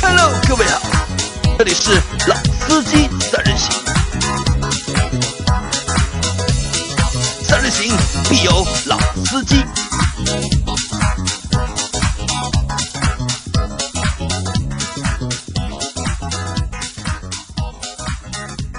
Hello，各位好，这里是老司机三人行，三人行必有老司机。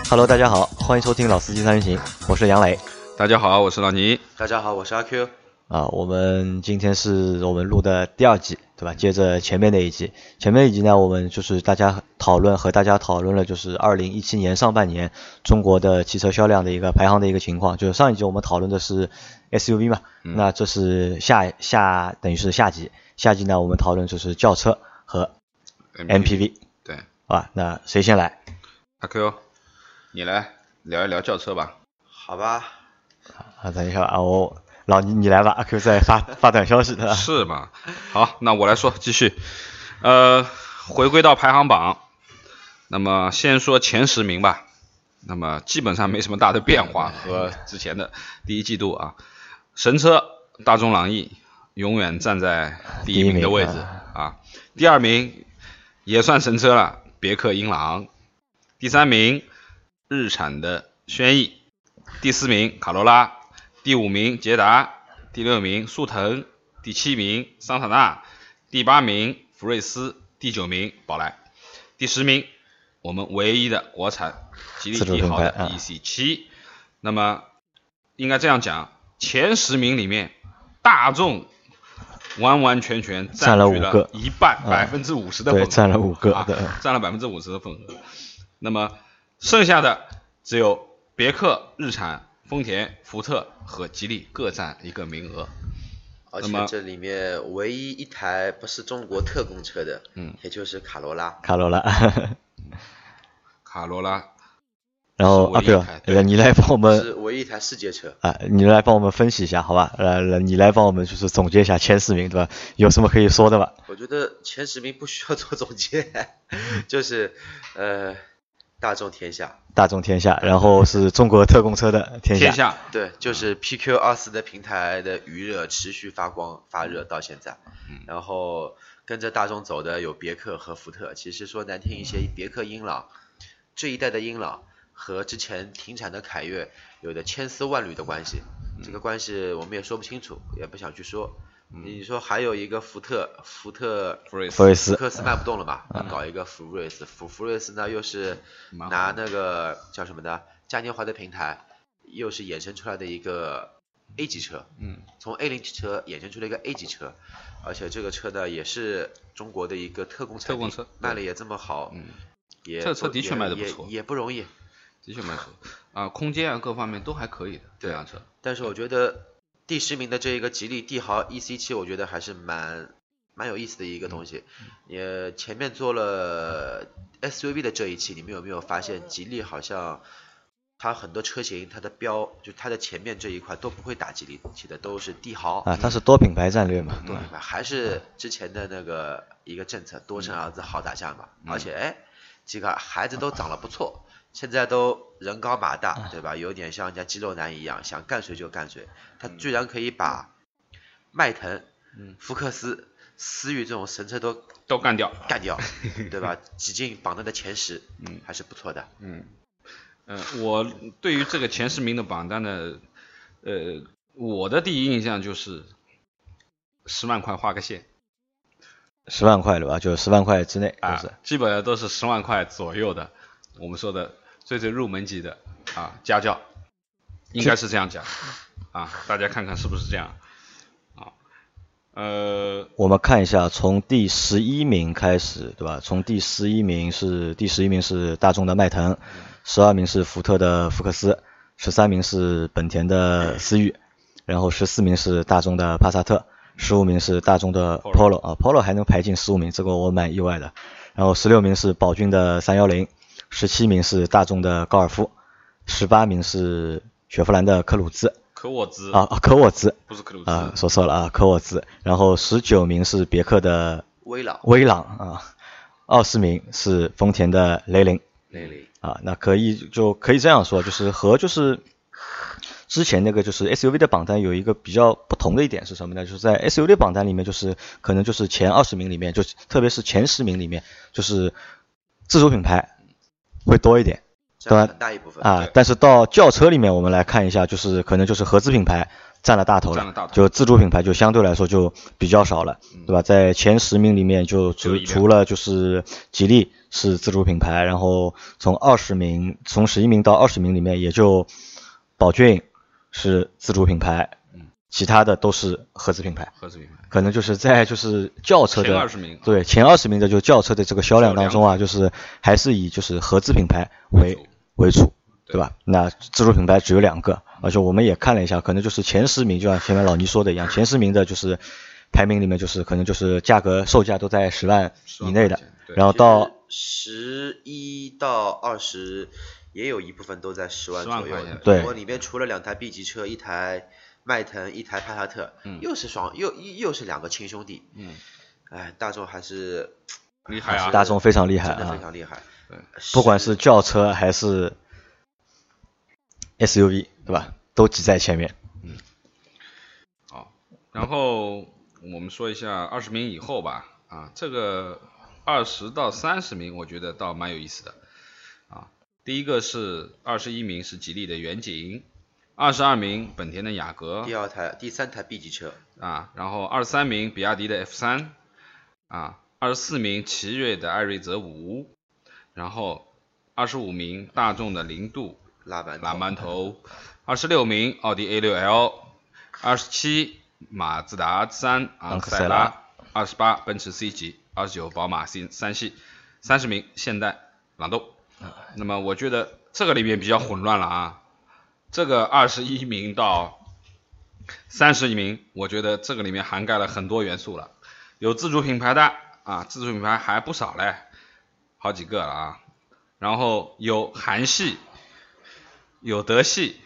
Hello，大家好，欢迎收听老司机三人行，我是杨磊大家好，我是老倪。大家好，我是阿 Q。啊。我们今天是我们录的第二集，对吧？接着前面那一集，前面一集呢，我们就是大家讨论和大家讨论了，就是二零一七年上半年中国的汽车销量的一个排行的一个情况。就是上一集我们讨论的是 SUV 嘛，那这是下下等于是下集，下集呢我们讨论就是轿车和 MPV，对，好吧？那谁先来？阿 Q，你来聊一聊轿车吧。好吧，啊，等一下啊，我老倪你来吧，阿 Q 在发 发短消息的。是吗？好，那我来说，继续。呃，回归到排行榜，那么先说前十名吧。那么基本上没什么大的变化和之前的第一季度啊。神车大众朗逸永远站在第一名的位置啊。第二名也算神车了，别克英朗。第三名日产的轩逸。第四名卡罗拉，第五名捷达，第六名速腾，第七名桑塔纳，第八名福睿斯，第九名宝来，第十名我们唯一的国产吉利帝豪的 EC 七。那么应该这样讲，前十名里面，大众完完全全占了据五个。一半，啊。百分之五十的份额，对占了五个啊对。占了百分之五十的份额。那么剩下的只有别克、日产、丰田、福特和吉利各占一个名额。而且这里面唯一一台不是中国特供车的，嗯，也就是卡罗拉。卡罗拉，卡罗拉然后阿是唯一一 Q，台对呃，你来帮我们是唯一一台世界车。啊，你来帮我们分析一下，好吧？呃，来你来帮我们就是总结一下前十名，对吧？有什么可以说的吧？我觉得前十名不需要做总结，就是呃，大众天下，大众天下，然后是中国特供车的 天下，天下，对，就是 PQ 二四的平台的余热持续发光发热到现在，然后跟着大众走的有别克和福特。其实说难听一些，别克英朗这一代的英朗和之前停产的凯越有着千丝万缕的关系，这个关系我们也说不清楚，也不想去说。你说还有一个福特，福特福瑞斯。福睿斯。福克斯卖不动了嘛，搞一个福睿斯，福福睿斯呢又是拿那个叫什么呢嘉年华的平台，又是衍生出来的一个 A 级车，嗯，从 A 零级车衍生出了一个 A 级车，而且这个车呢也是中国的一个特供产品特供车卖了也这么好，嗯，也这车的确卖的不错。也不容易。的确蛮好啊，空间啊各方面都还可以的这对辆车。但是我觉得第十名的这一个吉利帝豪 EC 七，我觉得还是蛮蛮有意思的一个东西。也前面做了 SUV 的这一期，你们有没有发现吉利好像它很多车型它的标就它的前面这一块都不会打吉利起的，都是帝豪啊，它是多品牌战略嘛，对吧？还是之前的那个一个政策，多生儿子好打架嘛。而且哎，几个孩子都长得不错，现在都人高马大，对吧？有点像人家肌肉男一样，想干谁就干谁。他居然可以把迈腾、福克斯、思域这种神车都都干掉。干掉，对吧？挤进榜单的前十，嗯，还是不错的。嗯，呃，我对于这个前十名的榜单呢，呃，我的第一印象就是十万块画个线十万块对吧？就十万块之内，啊就是，基本上都是十万块左右的，我们说的最最入门级的啊家教，应该是这样讲啊，大家看看是不是这样啊？呃，我们看一下，从第十一名开始，对吧？从第十一名是第十一名是大众的迈腾，十二名是福特的福克斯，十三名是本田的思域，然后十四名是大众的帕萨特，十五名是大众的 Polo 啊，Polo 还能排进十五名，这个我蛮意外的。然后十六名是宝骏的三幺零，十七名是大众的高尔夫，十八名是雪佛兰的科鲁兹科沃兹啊，啊科沃兹不是科鲁兹，啊，说错了啊，科沃兹。然后十九名是别克的威朗、威朗啊，二十名是丰田的雷凌雷凌，啊，那可以就可以这样说，就是和就是之前那个就是 SUV 的榜单有一个比较不同的一点是什么呢？就是在 SUV 的榜单里面，就是可能就是前二十名里面，就特别是前十名里面，就是自主品牌会多一点。占很大一部分。啊，但是到轿车里面，我们来看一下，就是可能就是合资品牌占了大头了，就自主品牌就相对来说就比较少了，对吧？在前十名里面，就除除了就是吉利是自主品牌，然后从二十名，从十一名到二十名里面，也就宝骏是自主品牌，其他的都是合资品牌。合资品牌可能就是在就是轿车的前二十名，对前二十名的就轿车的这个销量当中啊，就是还是以就是合资品牌为。为主，对吧？那自主品牌只有两个，而且我们也看了一下，可能就是前十名，就像前面老倪说的一样，前十名的就是排名里面就是可能就是价格售价都在十万以内的，然后到十一到二十也有一部分都在十万左右。对，我里面除了两台 B 级车，一台迈腾，一台帕萨特，又是双又又是两个亲兄弟。嗯，哎，大众还是 厉害啊！大众非常厉害啊，真的非常厉害。不管是轿车还是 SUV，对吧？都挤在前面。嗯。好，然后我们说一下二十名以后吧。啊，这个二十到三十名，我觉得倒蛮有意思的。啊，第一个是二十一名是吉利的远景，二十二名本田的雅阁。第二台、第三台 B 级车。啊，然后二十三名比亚迪的 F 三。啊，二十四名奇瑞的艾瑞泽五。然后二十五名大众的零度拉板拉满头，二十六名奥迪 A 六 L，二十七马自达三昂克赛拉，二十八奔驰 C 级，二十九宝马 C 三系，三十名现代朗动。那么我觉得这个里面比较混乱了啊，这个二十一名到三十名，我觉得这个里面涵盖了很多元素了，有自主品牌的啊，自主品牌还不少嘞。好几个了啊，然后有韩系，有德系，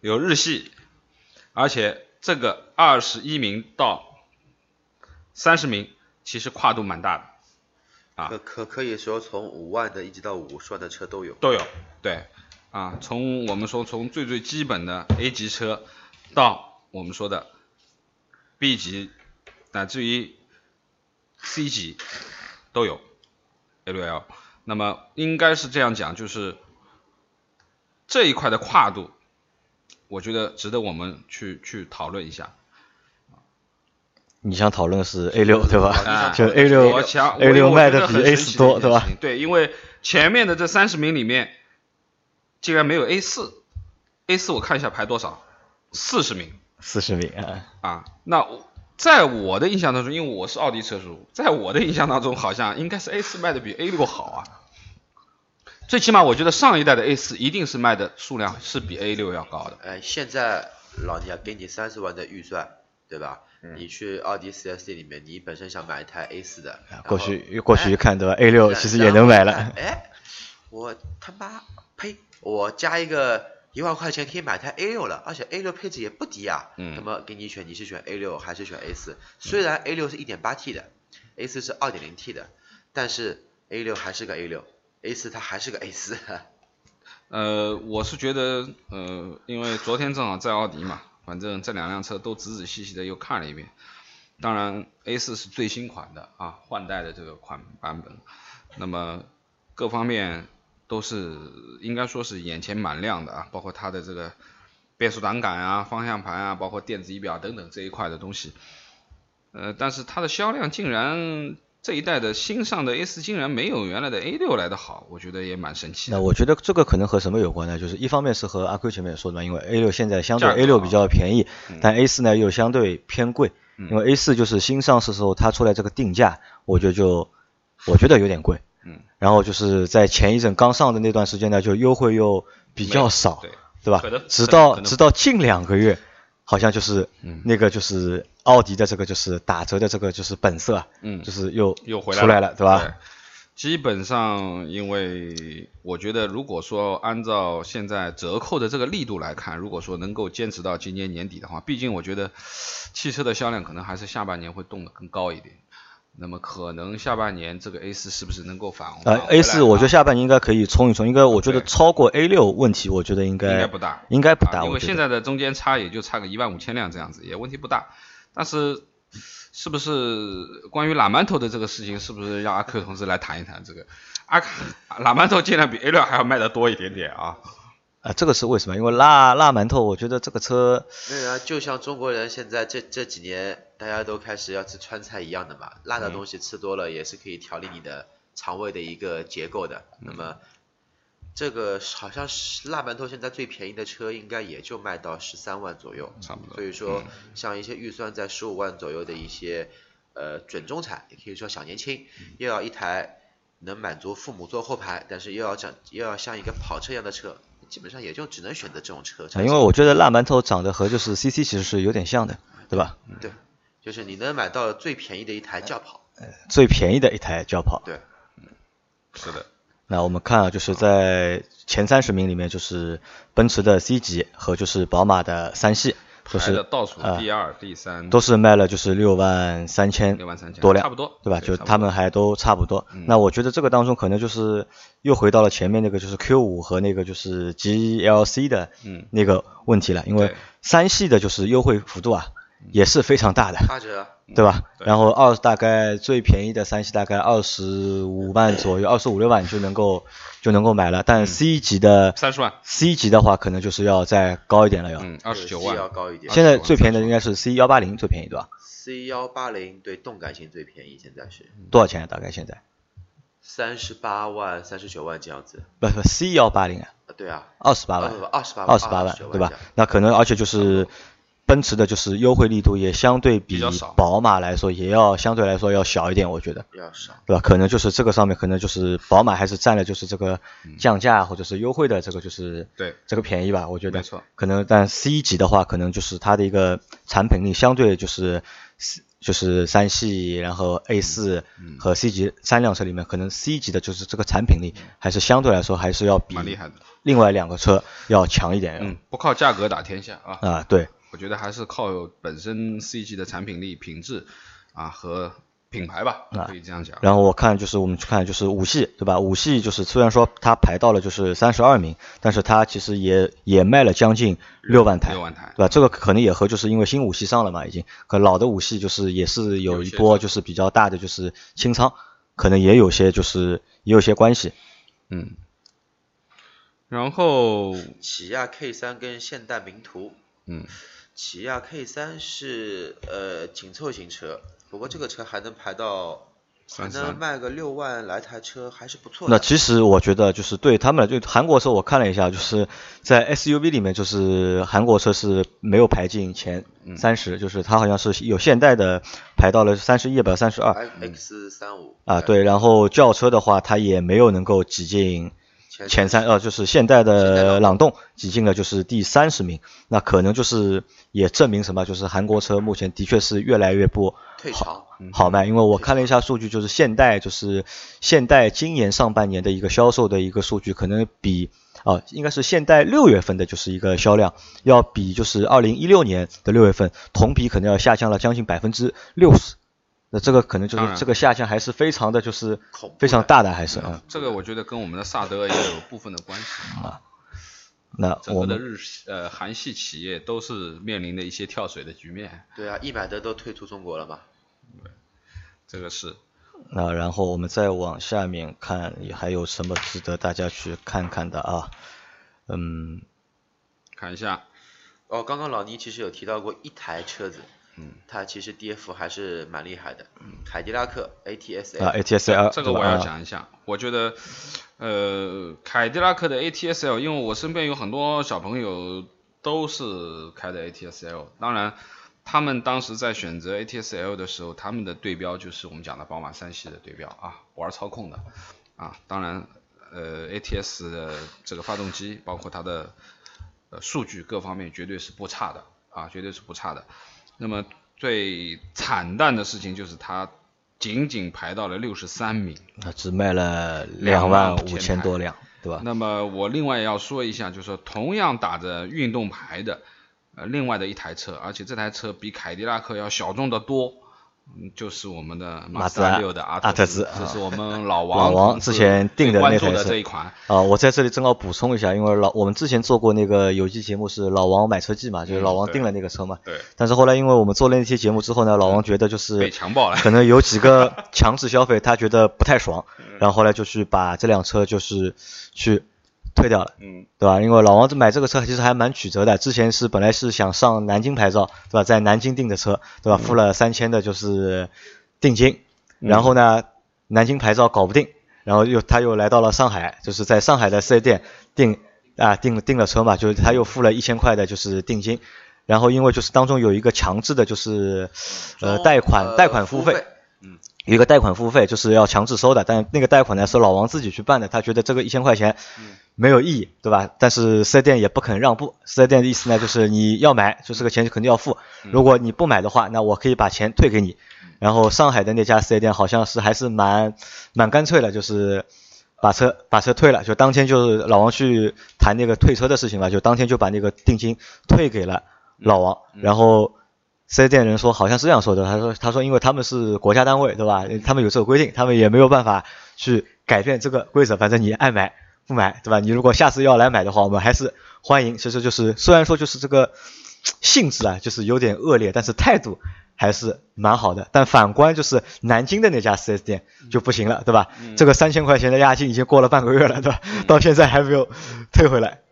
有日系，而且这个二十一名到三十名其实跨度蛮大的，啊，可可可以说从五万的一直到五十万的车都有，都有，对，啊，从我们说从最最基本的 A 级车到我们说的 B 级，乃至于 C 级都有。A6L，那么应该是这样讲，就是这一块的跨度，我觉得值得我们去去讨论一下。你想讨论的是 A6 对吧？就 A6，我想 A6 卖的比 A4 多对吧？对，因为前面的这三十名里面，竟然没有 A 四，A 四我看一下排多少，四十名。四十名啊。啊，那。在我的印象当中，因为我是奥迪车主，在我的印象当中，好像应该是 A 四卖的比 A 六好啊。最起码我觉得上一代的 A 四一定是卖的数量是比 A 六要高的。哎，现在老倪啊，给你三十万的预算，对吧？你去奥迪 4S 店里面，你本身想买一台 A 四的，过去过去一看，对吧？A 六其实也能买了。哎，我他妈呸！我加一个。一万块钱可以买台 A 六了，而且 A 六配置也不低啊。嗯。那么给你选，你是选 A 六还是选 A 四？虽然 A 六是一点八 T 的，A 四是二点零 T 的，但是 A 六还是个 A 六，A 四它还是个 A 四。呃，我是觉得，呃，因为昨天正好在奥迪嘛，反正这两辆车都仔仔细细的又看了一遍。当然 A 四是最新款的啊，换代的这个款版本。那么各方面。都是应该说是眼前蛮亮的啊，包括它的这个变速挡杆啊、方向盘啊，包括电子仪表等等这一块的东西。呃，但是它的销量竟然这一代的新上的 A 四竟然没有原来的 A 六来的好，我觉得也蛮神奇。那我觉得这个可能和什么有关呢？就是一方面是和阿 Q 前面也说的嘛，因为 A 六现在相对 A 六比较便宜，但 A 四呢又相对偏贵。因为 A 四就是新上市时候它出来这个定价，我觉得就我觉得有点贵。嗯，然后就是在前一阵刚上的那段时间呢，就优惠又比较少，对。对吧？直到直到近两个月，好像就是那个就是奥迪的这个就是打折的这个就是本色，嗯，就是又又回来了，对吧？基本上，因为我觉得，如果说按照现在折扣的这个力度来看，如果说能够坚持到今年年底的话，毕竟我觉得汽车的销量可能还是下半年会动得更高一点。那么可能下半年这个 A 四是不是能够反？呃，A 四我觉得下半年应该可以冲一冲，应该我觉得超过 A 六问题，我觉得应该应该该不大，应该不大，啊因为现在的中间差也就差个一万五千辆这样子，也问题不大。但是是不是关于拉馒头的这个事情，是不是让阿 Q 同志来谈一谈这个？阿拉馒头竟然比 A 六还要卖的多一点点啊！啊，这个是为什么？因为辣辣馒头，我觉得这个车没有啊，就像中国人现在这这几年大家都开始要吃川菜一样的嘛，辣的东西吃多了也是可以调理你的肠胃的一个结构的。那么这个好像是辣馒头现在最便宜的车应该也就卖到十三万左右，差不多所以说像一些预算在十五万左右的一些呃准中产，也可以说小年轻，又要一台能满足父母坐后排，但是又要长又要像一个跑车一样的车，基本上也就只能选择这种车。因为我觉得辣馒头长得和就是 CC 其实是有点像的，对吧？对，就是你能买到最便宜的一台轿跑，最便宜的一台轿跑。对，是的，那我们看啊，就是在前三十名里面，就是奔驰的 C 级和就是宝马的三系，都是倒数啊第二、第三，都是卖了就是六万三千六万三千多辆，差不多对吧？就对差不多他们还都差不多。嗯那我觉得这个当中可能就是又回到了前面那个就是 Q 五和那个就是 GLC 的嗯那个问题了，因为三系的就是优惠幅度啊也是非常大的，八折，对吧？对然后二大概最便宜的三系大概二十五万左右，二十五六万就能够就能够买了，嗯但 C 级的三十万，C 级的话可能就是要再高一点了要。嗯，二十九万要万，高一点。现在最便宜的应该是 C 幺八零最便宜对吧？C 幺八零对动感型最便宜，现在是多少钱啊？大概现在？三十八万、三十九万这样子。不不，C 幺八零啊，啊，对啊，二十八万，二十八万二十八万，对吧？那可能而且就是奔驰的，就是优惠力度也相对比宝马来说，也要相对来说要小一点，我觉得，要少。对吧？可能就是这个上面，可能就是宝马还是占了就是这个降价或者是优惠的这个就是对这个便宜吧，我觉得没错。可能但 C 级的话，可能就是它的一个产品力相对就是就是三系，然后 A 四嗯和 C 级三辆车里面，可能 C 级的就是这个产品力还是相对来说还是要比蛮厉害的。另外两个车要强一点。嗯，不靠价格打天下啊，啊，对，我觉得还是靠本身 C 级的产品力、品质啊和品牌吧，啊可以这样讲。然后我看就是我们去看就是五系，对吧？五系就是虽然说它排到了就是三十二名，但是它其实也也卖了将近六万台，六万台对吧？这个可能也和就是因为新五系上了嘛，已经，可老的五系就是也是有一波就是比较大的就是清仓，可能也有些就是也有些关系。嗯，然后起亚 K 三跟现代名图，嗯，起亚 K 三是呃紧凑型车，不过这个车还能排到，还33能卖个六万来台车，还是不错的。那其实我觉得就是对他们，就韩国车我看了一下，就是在 SUV 里面，就是韩国车是没有排进前嗯。三十、就是它好像是有现代的排到了三十一百三十二。X 三五。啊，对，然后轿车的话，它也没有能够挤进前前三，呃，就是现代的朗朗动挤进了就是第三十名，那可能就是也证明什么，就是韩国车目前的确是越来越不退潮，好卖，因为我看了一下数据，就是现代就是现代今年上半年的一个销售的一个数据，可能比啊、应该是现代六月份的就是一个销量，要比就是二零一六年的六月份同比可能要下降了将近百分之六十，那这个可能就是这个下降还是非常的就是非常大的，还是啊，这个我觉得跟我们的萨德也有部分的关系。啊。那整我们个的日系呃韩系企业都是面临的一些跳水的局面，对啊，一买的都退出中国了嘛。这个是。那然后我们再往下面看，也还有什么值得大家去看看的啊？嗯，看一下，哦，刚刚老倪其实有提到过一台车子，嗯，它其实跌幅还是蛮厉害的，凯迪拉克 ATS 啊，ATS-L 这个我要讲一下，我觉得，呃，凯迪拉克的 ATS-L，因为我身边有很多小朋友都是开的 ATS-L，当然，他们当时在选择 ATS-L 的时候，他们的对标就是我们讲的宝马三系的对标啊，玩操控的啊，当然，呃，ATS 的这个发动机，包括它的呃数据各方面绝对是不差的啊，绝对是不差的。那么最惨淡的事情就是它仅仅排到了六十三名。啊只卖了两两万五千多辆，对吧？那么我另外要说一下，就是说同样打着运动牌的，呃，另外的一台车，而且这台车比凯迪拉克要小众的多嗯就是我们的马自达六的阿特兹这是我们老王老王之前定的那台车的这一款，啊，我在这里正好补充一下，因为老我们之前做过那个有机节目是老王买车记嘛，就是老王定了那个车嘛。对，但是后来因为我们做了那期节目之后呢，老王觉得就是被强暴了可能有几个 强制消费，他觉得不太爽，嗯然后后来就去把这辆车就是去退掉了。嗯，对吧？因为老王这买这个车其实还蛮曲折的，之前是本来是想上南京牌照，对吧？在南京订的车，对吧？付了三千的就是定金，然后呢，南京牌照搞不定，然后又他又来到了上海，就是在上海的四 S 店订啊订订了车嘛，就是他又付了一千块的就是定金，然后因为就是当中有一个强制的就是呃贷款呃贷款付费费，有一个贷款付费就是要强制收的，但那个贷款呢是老王自己去办的，他觉得这个一千块钱没有意义，对吧？但是四 S 店也不肯让步，四 S 店的意思呢就是你要买，就这个钱肯定要付，如果你不买的话，那我可以把钱退给你。然后上海的那家四 S 店好像是还是蛮蛮干脆的，就是把车把车退了，就当天就是老王去谈那个退车的事情嘛，就当天就把那个定金退给了老王，然后。四 S 店人说好像是这样说的，他说他说因为他们是国家单位对吧？他们有这个规定，他们也没有办法去改变这个规则，反正你爱买不买对吧？你如果下次要来买的话，我们还是欢迎。其实就是虽然说就是这个性质啊，就是有点恶劣，但是态度还是蛮好的。但反观就是南京的那家 4S 店就不行了，对吧？这个三千块钱的押金已经过了半个月了，对吧？到现在还没有退回来。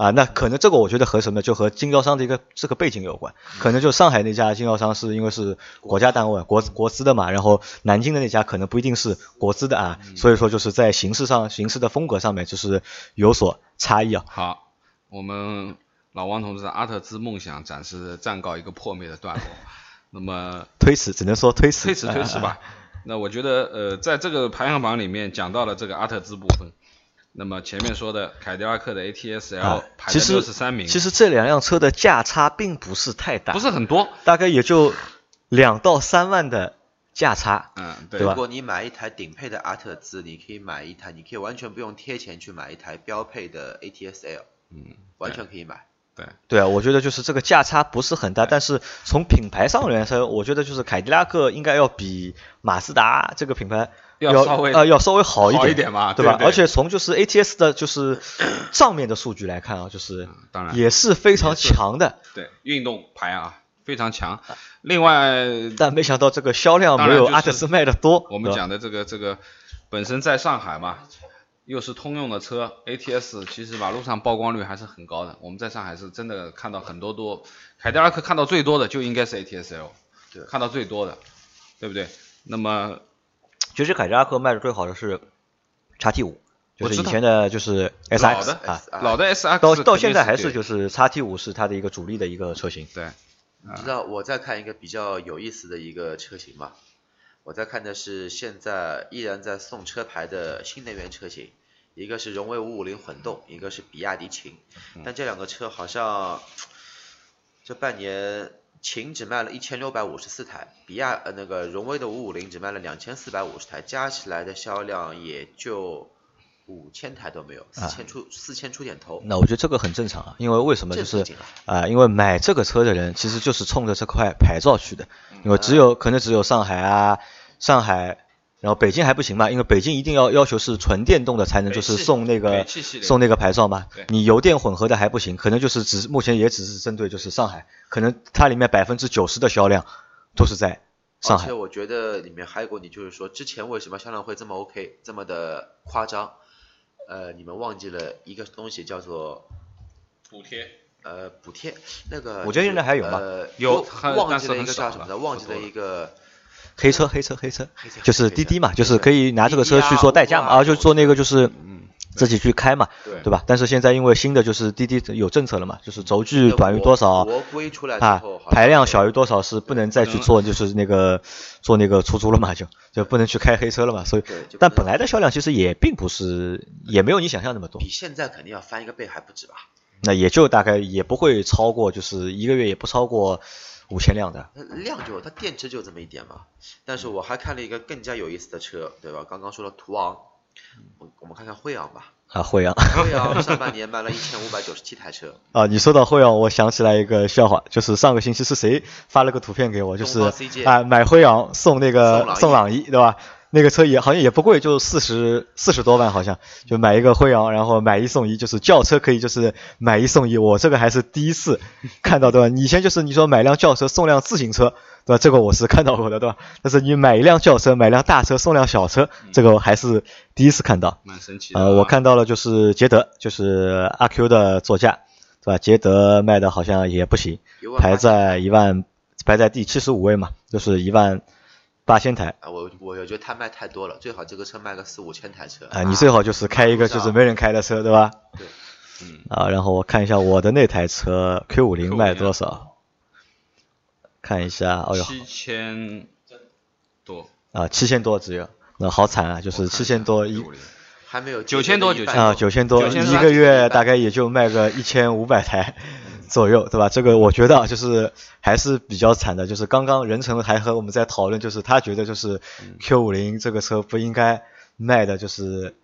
啊，那可能这个我觉得和什么，就和经销商的一个这个背景有关。可能就上海那家经销商是因为是国家单位、国国资的嘛，然后南京的那家可能不一定是国资的啊，所以说就是在形式上、形式的风格上面就是有所差异啊。好，我们老王同志的阿特兹梦想暂时暂告一个破灭的段落。那么 推迟只能说推迟，推迟推迟吧。那我觉得呃，在这个排行榜里面讲到了这个阿特兹部分。那么前面说的凯迪拉克的 ATS-L 啊，排在其实六十三名，其实这两辆车的价差并不是太大，不是很多，大概也就两到三万的价差。嗯，对。对吧？如果你买一台顶配的阿特兹，你可以买一台，你可以完全不用贴钱去买一台标配的 ATS-L，嗯，完全可以买。对，对啊，我觉得就是这个价差不是很大，但是从品牌上来说，我觉得就是凯迪拉克应该要比马自达这个品牌要要稍微呃要稍微好一点，好一点嘛对吧？对对而且从就是 ATS 的就是 账面的数据来看啊，就是当然也是非常强的，对运动牌啊非常强。另外，但没想到这个销量没有阿特兹卖的多。我们讲的这个这个本身在上海嘛，又是通用的车，ATS 其实马路上曝光率还是很高的。我们在上海是真的看到很多多，凯迪拉克看到最多的就应该是 ATS-L，对看到最多的，对不对？那么其实凯迪拉克卖的最好的是叉 T 五，就是以前的就是老 SX 的啊，老的 SX 到到现在还是就是叉 T 五是它的一个主力的一个车型。对，你知道我在看一个比较有意思的一个车型吗？我在看的是现在依然在送车牌的新能源车型，一个是荣威五五零混动，一个是比亚迪秦。但这两个车好像这半年秦只卖了一千六百五十四台，比亚呃那个荣威的五五零只卖了两千四百五十台，加起来的销量也就五千台都没有，四千出四千出点头。那我觉得这个很正常啊，因为为什么就是啊、因为买这个车的人其实就是冲着这块牌照去的，因为只有可能只有上海啊，上海，然后北京还不行嘛，因为北京一定要要求是纯电动的才能就是送那个送那个牌照嘛，你油电混合的还不行，可能就是只目前也只是针对就是上海，可能它里面百分之九十的销量都是在上海而且。我觉得里面还有个问题，就是说之前为什么销量会这么 OK，这么的夸张？呃，你们忘记了一个东西叫做补贴呃补贴，那个我觉得现在还有吧呃，有忘记了一个叫什么的，忘记了一个黑车，黑车，黑车黑车，就是滴滴嘛，就是可以拿这个车去做代驾嘛，啊，就做那个就是嗯自己去开嘛，对对吧？但是现在因为新的就是滴滴有政策了嘛，就是轴距短于多少啊排量小于多少是不能再去做就是那个做那个出租了嘛，就就不能去开黑车了嘛。所以但本来的销量其实也并不是，也没有你想象那么多比，现在肯定要翻一个倍还不止吧？那也就大概也不会超过，就是一个月也不超过五千辆的。量就它电池就这么一点嘛。但是我还看了一个更加有意思的车，对吧？刚刚说了途昂，我我们看看辉昂吧。啊，辉昂，辉昂上半年卖了一千五百九十七台车，啊，你说到辉昂，我想起来一个笑话，就是上个星期是谁发了个图片给我，就是啊买辉昂送那个送送朗逸，对吧？那个车也好像也不贵，就四十四十多万，好像就买一个辉昂，然后买一送一，就是轿车可以就是买一送一，我这个还是第一次 看到，对吧？以前就是你说买辆轿车送辆自行车，对吧？这个我是看到过的，对吧？但是你买一辆轿车，买辆大车送辆小车，这个我还是第一次看到。蛮神奇的啊。呃，我看到了，就是捷德，就是阿 Q 的座驾，对吧？捷德卖的好像也不行排在一万，排在第七十五位嘛，就是一万八千台。啊，我我觉得他卖太多了，最好这个车卖个四五千台车。啊，你最好就是开一个就是没人开的车，对吧？对。嗯，啊，然后我看一下我的那台车 Q 五零卖多少？看一下，哦哟，七千多，啊，七千多只有，那好惨啊，就是七千多一还没有九千多捷德的一半啊，九千多，一个月大概也就卖个一千五百台左右，对吧？这个我觉得啊，就是还是比较惨的。就是刚刚任成还和我们在讨论，就是他觉得就是嗯 Q 五零这个车不应该卖的就是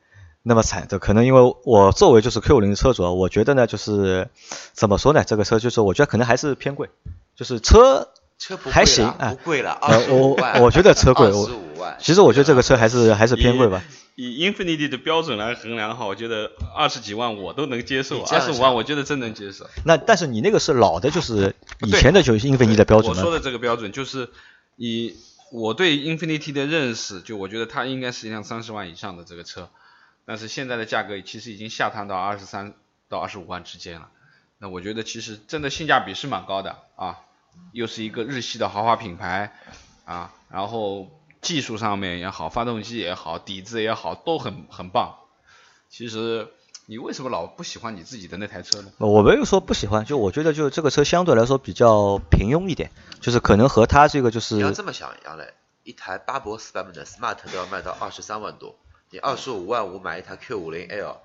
那么惨的，可能因为我作为就是 Q 五零的车主啊，我觉得呢就是怎么说呢，这个车就是我觉得可能还是偏贵，就是车车不贵还行不贵了，呃二十五我万。我觉得车贵我万。其实我觉得这个车还是还是偏贵吧。以 Infinity 的标准来衡量的话，我觉得二十几万我都能接受，二十五万我觉得真能接受。那但是你那个是老的，就是以前的就是 Infinity 的标准了我说的这个标准就是以我对 Infinity 的认识，就我觉得它应该是一辆三十万以上的这个车，但是现在的价格其实已经下探到二十三到二十五万之间了。那我觉得其实真的性价比是蛮高的啊，又是一个日系的豪华品牌啊，然后技术上面也好，发动机也好，底子也好，都很很棒。其实你为什么老不喜欢你自己的那台车呢？我没有说不喜欢，就我觉得就这个车相对来说比较平庸一点，就是可能和它这个就是你要这么想，杨磊，一台巴博斯版本的 Smart 都要卖到二十三万多，你二十五万五买一台 Q 五零 L，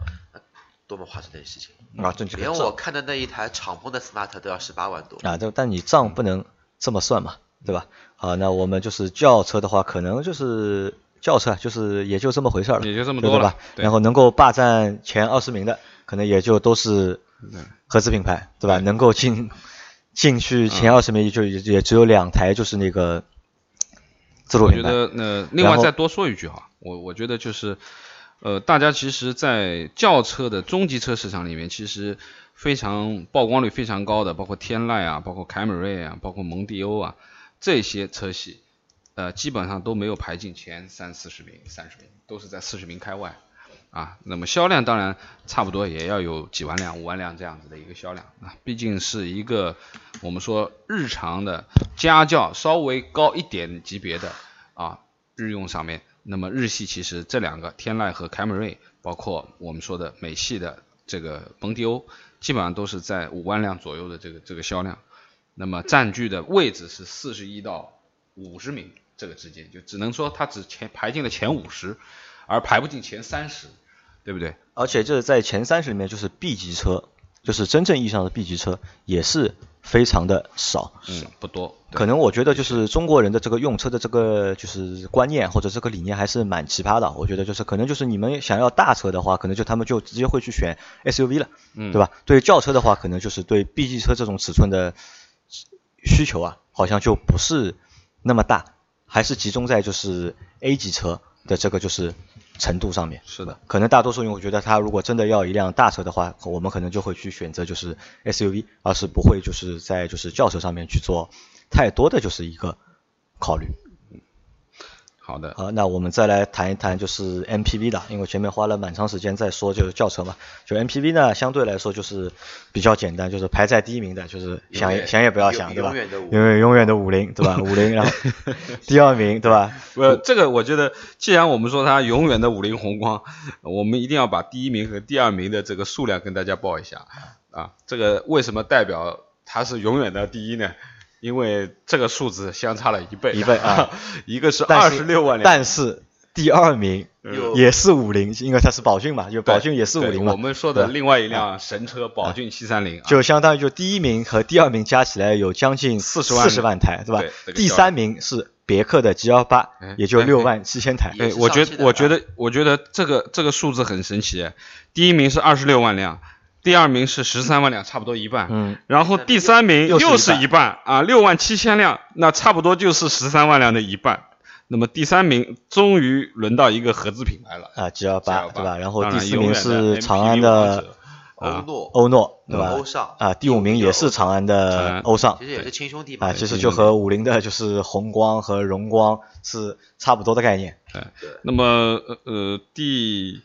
多么划算的事情！啊，连我看的那一台敞篷的 Smart 都要十八万多。啊，这但你账不能这么算嘛，对吧？好，那我们就是轿车的话，可能就是轿车就是也就这么回事儿了，也就这么多吧？然后能够霸占前二十名的，可能也就都是合资品牌，对吧？能够进进去前二十名，就也也只有两台，就是那个自主我觉品牌。得那另外再多说一句哈，我我觉得就是，呃，大家其实，在轿车的中级车市场里面，其实非常曝光率非常高的，包括天籁啊，包括凯美瑞啊，包括蒙迪欧啊这些车系，呃，基本上都没有排进前三四十名、三十名，都是在四十名开外。啊，那么销量当然差不多也要有几万辆、五万辆这样子的一个销量啊，毕竟是一个我们说日常的家轿稍微高一点级别的啊日用上面，那么日系其实这两个天籁和凯美瑞，包括我们说的美系的这个蒙迪欧，基本上都是在五万辆左右的这个这个销量，那么占据的位置是四十一到五十名这个之间，就只能说它只前排进了前五十，而排不进前三十。对不对？而且这在前三十里面，就是 B 级车，就是真正意义上的 B 级车，也是非常的少。嗯，不多。可能我觉得就是中国人的这个用车的这个就是观念或者这个理念还是蛮奇葩的。我觉得就是可能就是你们想要大车的话，可能就他们就直接会去选 SUV 了，嗯对吧？对于轿车的话，可能就是对 B 级车这种尺寸的需求啊，好像就不是那么大，还是集中在就是 A 级车的这个就是程度上面。是的，可能大多数用户觉得他如果真的要一辆大车的话，我们可能就会去选择就是 SUV，而是不会就是在就是轿车上面去做太多的就是一个考虑。好的，好，那我们再来谈一谈就是 MPV 的，因为前面花了蛮长时间在说就是轿车嘛，就 MPV 呢相对来说就是比较简单，就是排在第一名的，就是想也想也不要想，对吧？永远的五永远永远的五菱，对吧？五菱，然后 第二名，对吧？呃，这个我觉得，既然我们说它永远的五菱宏光，我们一定要把第一名和第二名的这个数量跟大家报一下啊。这个为什么代表它是永远的第一呢？因为这个数字相差了一倍，一倍啊，一个是但二十六万辆，但是第二名也是五菱，因为它是宝骏嘛，就宝骏也是五对菱嘛。我们说的另外一辆神车宝骏七三零，就相当于就第一名和第二名加起来有将近四十万。四十万台，对吧？对这？个第三名是别克的 G 幺八哎也就六万七千台。哎，我觉上汽的啊我觉得我觉得这个这个数字很神奇。第一名是二十六万辆，第二名是十三万辆，差不多一半。嗯，然后第三名又是一半。一半。啊，六万七千辆，那差不多就是十三万辆的一半。那么第三名终于轮到一个合资品牌了，啊 G 幺八 G28 对吧？然后第四名是长安的欧啊。诺、欧诺对吧？欧尚。啊，第五名也是长安的欧尚。其实也是亲兄弟嘛。啊，其实就和五菱的就是宏光和荣光是差不多的概念。对。那么呃呃第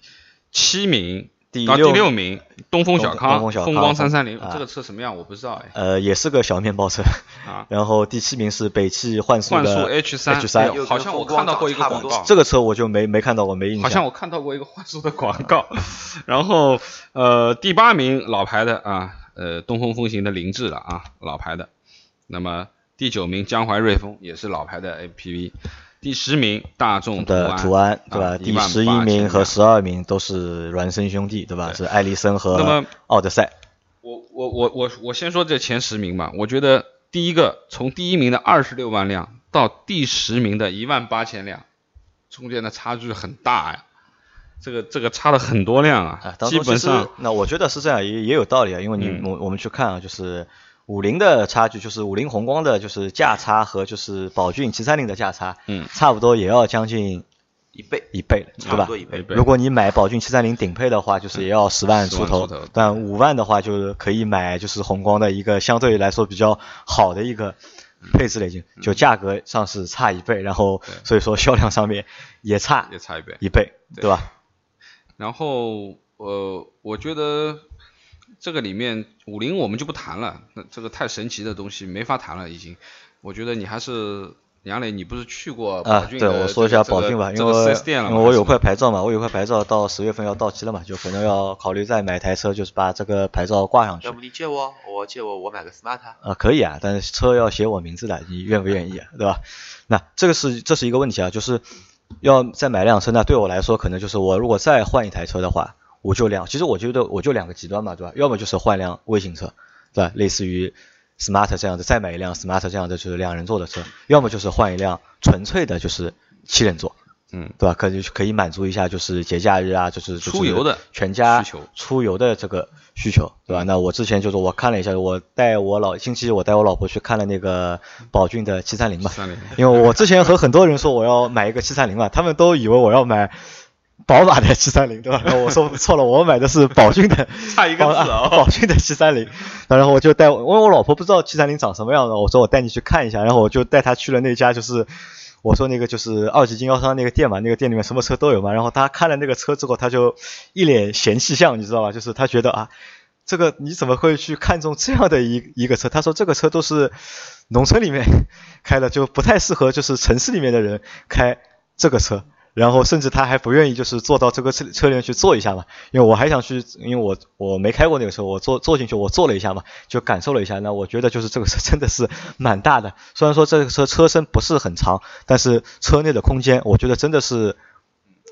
七名到第六第六名东风小东康风光三三零啊，这个车什么样我不知道哎呃，也是个小面包车。啊。然后第七名是北汽幻速幻速的 H 三 H 三好像我看到过一个广告，这个车我就没没看到过，没印象。好像我看到过一个幻速的广告。然后呃第八名老牌的啊呃东风风行的凌志了啊老牌的。那么第九名江淮瑞风也是老牌的 MPV。第十名大众的安，途安对吧？啊第十一名和十二名都是孪生兄弟对吧？对是艾力绅那和奥德赛。我我我我我先说这前十名吧，我觉得第一个从第一名的二十六万辆到第十名的一万八千辆，中间的差距很大呀，这个这个差了很多辆啊啊，，当基本上那我觉得是这样，也也有道理啊，因为你嗯我我们去看啊，就是五菱的差距，就是五菱宏光的就是价差和就是宝骏七三零的价差，嗯。差不多也要将近一倍，一倍了，对吧？如果你买宝骏七三零顶配的话，就是也要十万出头但五万的话就是可以买就是宏光的一个相对来说比较好的一个配置了，已经就价格上是差一倍，然后所以说销量上面也差也差一倍。一倍，对。对吧？然后呃，我觉得这个里面五菱我们就不谈了，那这个太神奇的东西没法谈了已经。我觉得你还是杨磊，你不是去过宝啊，对，我说一下宝骏吧，因为这个这个 4S 店了因为我有块牌照嘛，我有块牌照到十月份要到期了嘛，就可能要考虑再买台车，就是把这个牌照挂上去要。不你借我，我借我，我买个 smart。啊，可以啊，但是车要写我名字的，你愿不愿意啊？对吧？那这个是这是一个问题啊，就是要再买辆车，那对我来说可能就是我如果再换一台车的话，我就两，其实我觉得我就两个极端嘛，对吧？要么就是换辆微型车，对吧？类似于 smart 这样的，再买一辆 smart 这样的就是两人座的车，要么就是换一辆纯粹的就是七人座，嗯，对吧？可以可以满足一下就是节假日啊，就是出游的全家需求出游的这个需求，对吧？那我之前就是我看了一下，我带我老星期一我带我老婆去看了那个宝骏的七三零嘛，三零因为我之前和很多人说我要买一个七三零嘛，他们都以为我要买宝马的七三零，对吧？然后我说错了，我买的是宝骏的，差一个字哦宝骏的七三零。然后我就带我，因为我老婆不知道七三零长什么样的，我说我带你去看一下，然后我就带她去了那家就是。我说那个就是二级经销商那个店嘛，那个店里面什么车都有嘛。然后他看了那个车之后，他就一脸嫌弃相，你知道吧？就是他觉得啊，这个你怎么会去看中这样的一一个车？他说这个车都是农村里面开的，就不太适合就是城市里面的人开这个车。然后甚至他还不愿意就是坐到这个车车里面去坐一下嘛，因为我还想去，因为我我没开过那个车，我坐坐进去我坐了一下嘛，就感受了一下。那我觉得就是这个车真的是蛮大的，虽然说这个车车身不是很长，但是车内的空间我觉得真的是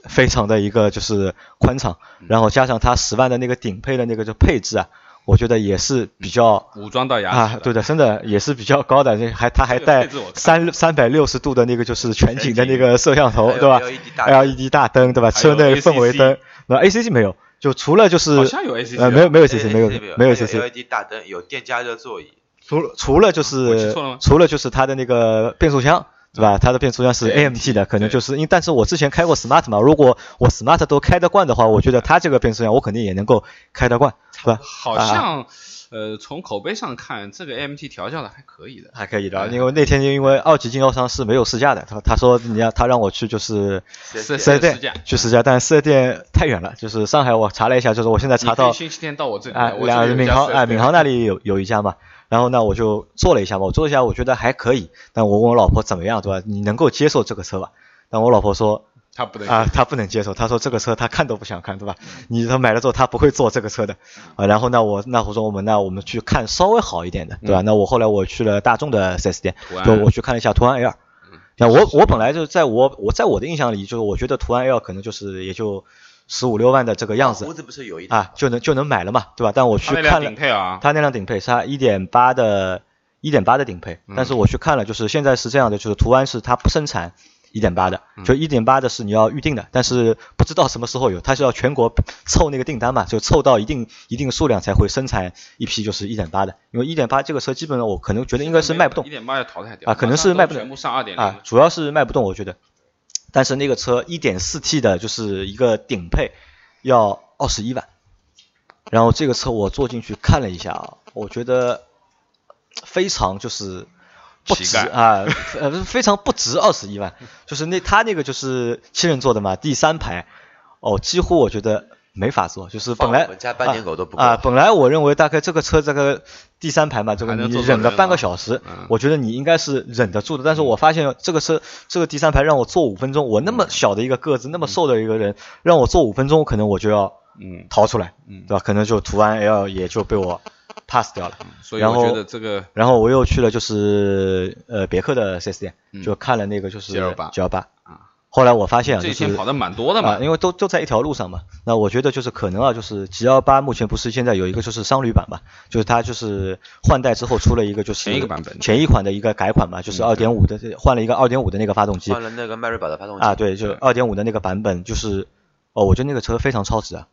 非常的一个就是宽敞，然后加上它十万的那个顶配的那个就配置啊，我觉得也是比较武装到牙齿啊，对的，真的也是比较高的，那还它还带三三百六十度的那个就是全景的那个摄像头，对吧？LED 大灯？LED 对吧？车内氛围灯，那 ACC 没有，就除了就是好像有 ACC 呃，没有没有哎 ACC，没有没没有有 ACC，LED 大灯，有电加热座椅，除了除了就是除了就是它的那个变速箱。对吧？它的变速箱是 AMT 的，可能就是因，但是我之前开过 Smart 嘛，如果我 Smart 都开得惯的话，我觉得它这个变速箱我肯定也能够开得惯，是吧？好啊像呃从口碑上看，这个 AMT 调教的还可以的。还可以的，哎因为那天因为二级经销商是没有试驾的，他他说你要他让我去就是四四 S 店去试驾，但四 S 店太远了，就是上海我查了一下，就是我现在查到星期天到我这里啊来，我这两里有一家闵行 4S 啊闵行那里有有一家嘛，然后呢我就做了一下嘛，我做一下我觉得还可以，但我问我老婆怎么样对吧？你能够接受这个车吧？但我老婆说她不能啊，她不能接受，她说这个车她看都不想看，对吧？你她买了之后她不会坐这个车的啊。然后呢我那我说我们那我们去看稍微好一点的，对吧？那我后来我去了大众的 4S 店，就我去看了一下途安 L。那我我本来就在我我在我的印象里，就是我觉得途安 L 可能就是也就十五六万的这个样子胡子不是有一啊，就能就能买了嘛，对吧？但我去他那辆看了顶配啊，它那辆顶配是它一点八的一点八的顶配，但是我去看了，就是现在是这样的，就是途安是它不生产一点八的，就一点八的是你要预定的，但是不知道什么时候有，它是要全国凑那个订单嘛，就凑到一定一定数量才会生产一批就是一点八的，因为一点八这个车基本上我可能觉得应该是卖不动一点八要淘汰掉啊可能是卖不动全部上二点，，啊主要是卖不动，我觉得。但是那个车 1.4T 的，就是一个顶配，要二十一万。然后这个车我坐进去看了一下啊，我觉得非常就是不值啊，呃，非常不值二十一万。就是那他那个就是七人座的嘛，第三排，哦，几乎我觉得没法坐。就是本来我们家斑点狗都不啊啊，本来我认为大概这个车这个第三排嘛，这个你忍个半个小时嗯，我觉得你应该是忍得住的。但是我发现这个车这个第三排让我坐五分钟，我那么小的一个个子，那么瘦的一个人，让我坐五分钟，可能我就要嗯，逃出来，嗯对吧？可能就途安 L 也就被我 pass 掉了。然后所以我觉得这个然后我又去了就是呃别克的 4S 店，嗯就看了那个就是 G28 G 幺八啊。后来我发现啊，就是这些跑的蛮多的嘛。啊，，因为都都在一条路上嘛。那我觉得就是可能啊，就是 G 幺八目前不是现在有一个就是商旅版嘛，就是它就是换代之后出了一个就是前一个版本。前一款的一个改款嘛，就是二点五的换了一个二点五的那个发动机。换了那个迈锐宝的发动机。啊，对，就二点五的那个版本，就是哦，我觉得那个车非常超值啊，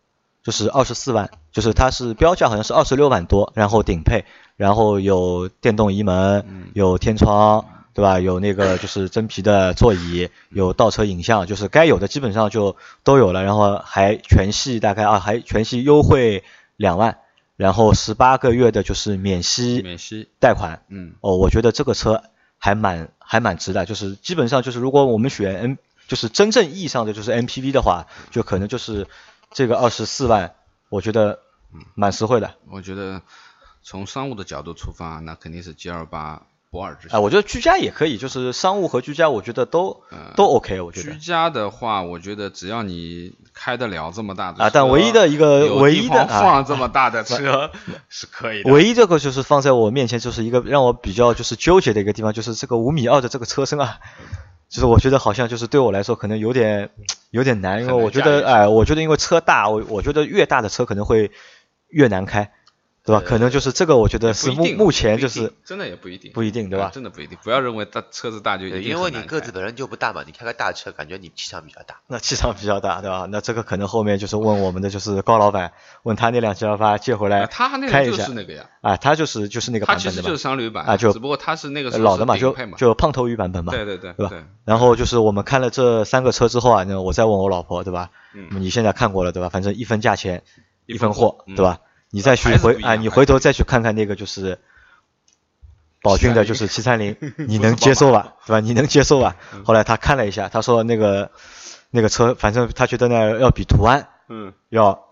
就是二十四万，就是它是标价好像是二十六万多，然后顶配，然后有电动移门，有天窗，对吧？有那个就是真皮的座椅，有倒车影像，就是该有的基本上就都有了，然后还全系大概啊，还全系优惠两万，然后十八个月的就是免息免息，贷款，嗯，哦，我觉得这个车还蛮还蛮值的，就是基本上就是如果我们选 N，就是真正意义上的就是 MPV 的话，就可能就是这个二十四万，我觉得蛮实惠的。我觉得从商务的角度出发，那肯定是 G 二八不二之啊，选。我觉得居家也可以，就是商务和居家，我觉得都、都 OK，我觉得居家的话，我觉得只要你开得了这么大的车啊但唯一的一个唯一的啊放这么大的 车是可以的。唯一这个就是放在我面前就是一个让我比较就是纠结的一个地方，就是这个五米二的这个车身啊，就是我觉得好像就是对我来说可能有点有点难，因为我觉得哎、我觉得因为车大，我我觉得越大的车可能会越难开，对吧？呃可能就是这个，我觉得是目目前就是真的也不一定，不一定对吧啊真的不一定，不要认为大车子大就一，定因为你个子本身就不大嘛，你开个大车，感觉你气场比较大。那气场比较大，对吧？那这个可能后面就是问我们的就是高老板，问他那辆 G 幺八借回来啊他那个就开一下是那个呀，啊，他就是就是那个他其实就是版本的嘛，商旅版啊就只不过他是那个老的嘛，就就胖头鱼版本嘛，对对对对吧？然后就是我们看了这三个车之后啊，那我再问我老婆，对吧？嗯你现在看过了，对吧？反正一分价钱一分货对吧？你再去回啊，你回头再去看看那个就是宝骏的，就是七三零，你能接受吧？对吧？你能接受吧？嗯后来他看了一下，他说那个那个车，反正他觉得呢要比途安嗯要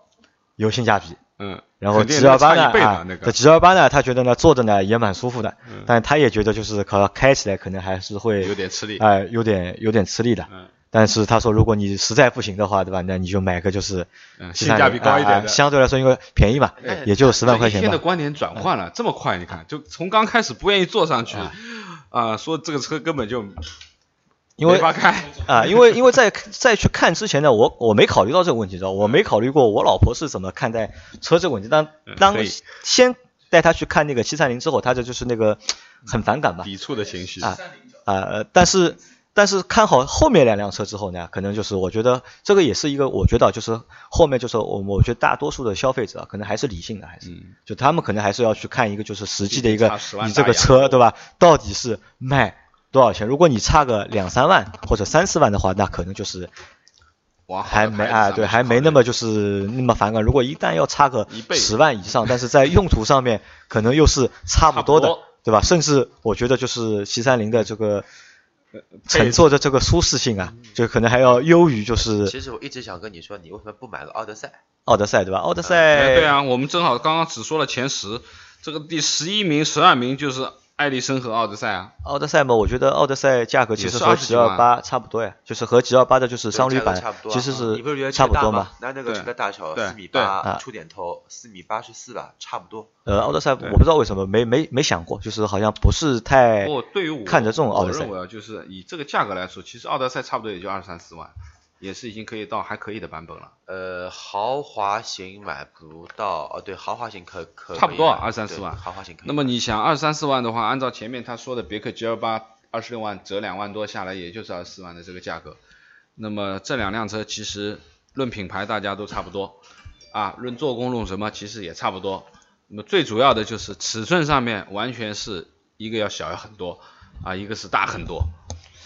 有性价比。嗯，然后 G 幺八呢啊，那，这个 G 幺八呢，他觉得呢坐着呢也蛮舒服的，嗯但他也觉得就是可能开起来可能还是会有点吃力，哎、有点有点吃力的。嗯但是他说，如果你实在不行的话，对吧？那你就买个就是嗯，730性价比高一点的。相对来说因为便宜嘛，哎也就十万块钱这一天的。观点转换了这么快，你看，就从刚开始不愿意坐上去，啊，说这个车根本就因为没法开，啊，因为因为在在去看之前呢，我我没考虑到这个问题，知道吧我没考虑过我老婆是怎么看待车这个问题。当当先带她去看那个七三零之后，她这就是那个很反感吧，抵触的情绪。啊啊、呃但是但是看好后面两辆车之后呢，可能就是我觉得这个也是一个，我觉得就是后面就是我我觉得大多数的消费者啊可能还是理性的，还是、嗯就他们可能还是要去看一个就是实际的一个差10万你这个车对吧，到底是卖多少钱？如果你差个两三万或者三四万的话，那可能就是还没啊，对，还没那么就是那么反感。如果一旦要差个十万以上，但是在用途上面可能又是差不多的，多对吧？甚至我觉得就是七三零的这个乘坐的这个舒适性啊，就可能还要优于就是其实我一直想跟你说，你为什么不买个奥德赛？奥德赛，对吧？奥德哎赛，对啊，我们正好刚刚只说了前十，这个第十一名、十二名就是艾力绅和奥德赛啊。奥德赛嘛，我觉得奥德赛价格其实和20 G 二八差不多呀，就是和 G 二八的就是商旅版差不多啊其实是差不多嘛？那那个对车的大小四米八出点头，四米八十四吧，差不多。呃，奥德赛我不知道为什么没没没想过，就是好像不是太不对于我看着重奥德赛我认为啊，就是以这个价格来说，其实奥德赛差不多也就二三四万，也是已经可以到还可以的版本了。呃，豪华型买不到，哦对，豪华型可可差不多可以买对二三四万豪华型可以。那么你想二三四万的话，按照前面他说的别克 GL 八二十六万折两万多下来，也就是二十四万的这个价格。那么这两辆车其实论品牌大家都差不多啊，论做工论什么其实也差不多。那么最主要的就是尺寸上面完全是一个要小要很多啊，一个是大很多。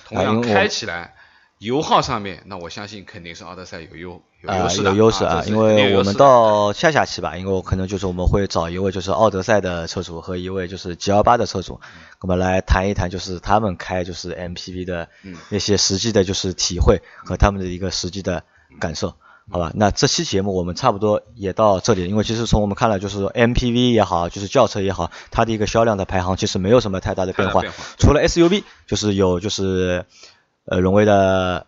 同样开起来，油耗上面，那我相信肯定是奥德赛有优有啊优势的，有优势啊，因为我们到下下期吧，因为我可能就是我们会找一位就是奥德赛的车主和一位就是 G L 八的车主，我们来谈一谈就是他们开就是 MPV 的嗯。那些实际的就是体会和他们的一个实际的感受。好吧，那这期节目我们差不多也到这里，因为其实从我们看了，就是说 MPV 也好，就是轿车也好，它的一个销量的排行其实没有什么太大的变化，变化。除了 SUV 就是有就是呃荣威的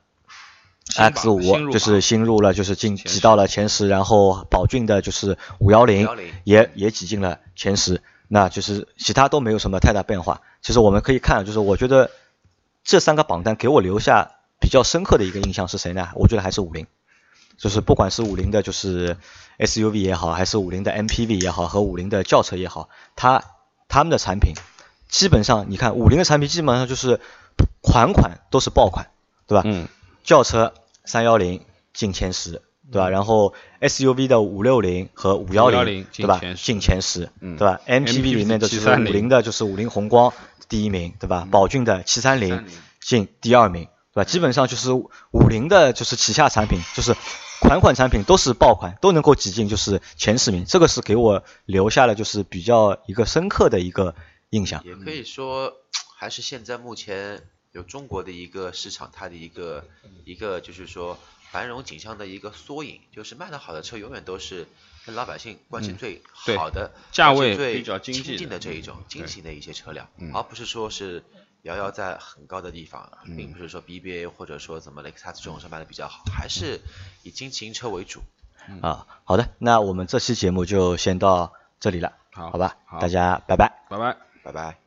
X 新五就是新入了，就是进挤到了前十，然后宝骏的就是五幺零510也也挤进了前十，那就是其他都没有什么太大变化。其实我们可以看，就是我觉得这三个榜单给我留下比较深刻的一个印象是谁呢？我觉得还是五菱，就是不管是五菱的，就是 SUV 也好，还是五菱的 MPV 也好，和五菱的轿车也好，它他们的产品基本上，你看五菱的产品基本上就是款款都是爆款，对吧？嗯，轿车三幺零进前十，对吧？然后 SUV 的五六零和五幺零，对吧？进前十嗯对吧 MPV 里面的就是五菱的，就是五菱宏光第一名，对吧？宝骏的七三零进第二名，对吧？基本上就是五菱的，就是旗下产品，就是款款产品都是爆款，都能够挤进就是前十名，这个是给我留下了就是比较一个深刻的一个印象。也可以说，还是现在目前有中国的一个市场，它的一个一个就是说繁荣景象的一个缩影，就是卖的好的车永远都是跟老百姓关系最好的、价位最比较经济的亲近的这一种嗯精型的一些车辆，嗯而不是说是遥遥在很高的地方，并不是说 BBA 或者说怎么雷克萨斯这种车卖的比较好，还是以经济型车为主。啊，好的，那我们这期节目就先到这里了，好好吧，好大家拜拜。拜拜。拜拜。